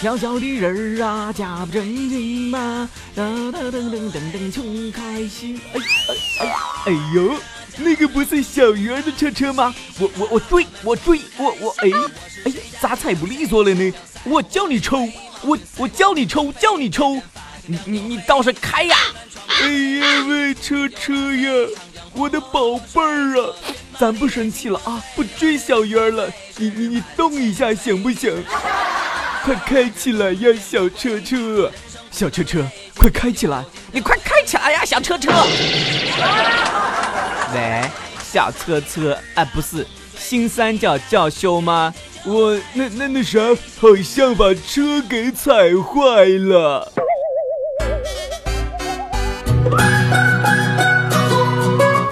小小的人儿啊，家不正经嘛，噔噔噔噔噔噔，穷开心。哎哎哎哎呦，那个不是小鱼儿的车车吗？我我我追我追我我哎哎，咋踩不利索了呢？我叫你抽，我我叫你抽，叫你抽，你你你倒是开呀！哎呀喂，车车呀，我的宝贝儿啊，咱不生气了啊，不追小鱼儿了，你你你动一下行不行？快开起来呀，小车车！小车车，快开起来！你快开起来呀，小车车！喂，小车车，啊，不是新三角教修吗？我那那那啥，好像把车给踩坏了。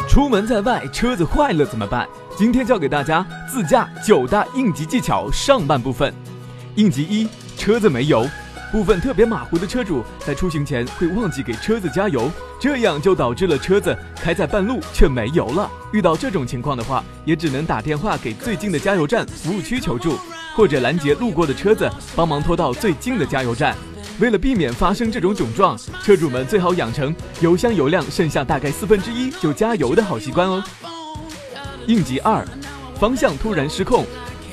出门在外，车子坏了怎么办？今天教给大家自驾九大应急技巧上半部分。应急一：车子没油。部分特别马虎的车主在出行前会忘记给车子加油，这样就导致了车子开在半路却没油了。遇到这种情况的话，也只能打电话给最近的加油站服务区求助，或者拦截路过的车子，帮忙拖到最近的加油站。为了避免发生这种囧状，车主们最好养成油箱油量剩下大概四分之一就加油的好习惯哦。应急二：方向突然失控。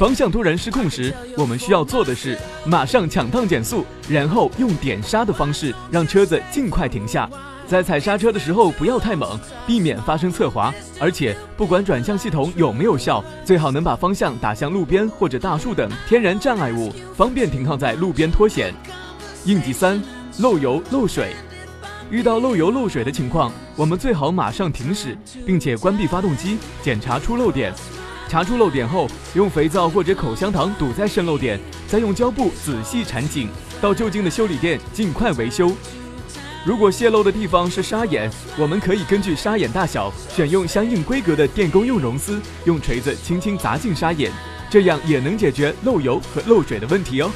方向突然失控时，我们需要做的是马上抢档减速，然后用点刹的方式让车子尽快停下。在踩刹车的时候不要太猛，避免发生侧滑。而且不管转向系统有没有效，最好能把方向打向路边或者大树等天然障碍物，方便停靠在路边脱险。应急三：漏油漏水。遇到漏油漏水的情况，我们最好马上停驶，并且关闭发动机，检查出漏点。查出漏点后，用肥皂或者口香糖堵在渗漏点，再用胶布仔细缠紧，到就近的修理店尽快维修。如果泄漏的地方是沙眼，我们可以根据沙眼大小选用相应规格的电工用熔丝，用锤子轻轻砸进沙眼，这样也能解决漏油和漏水的问题哦。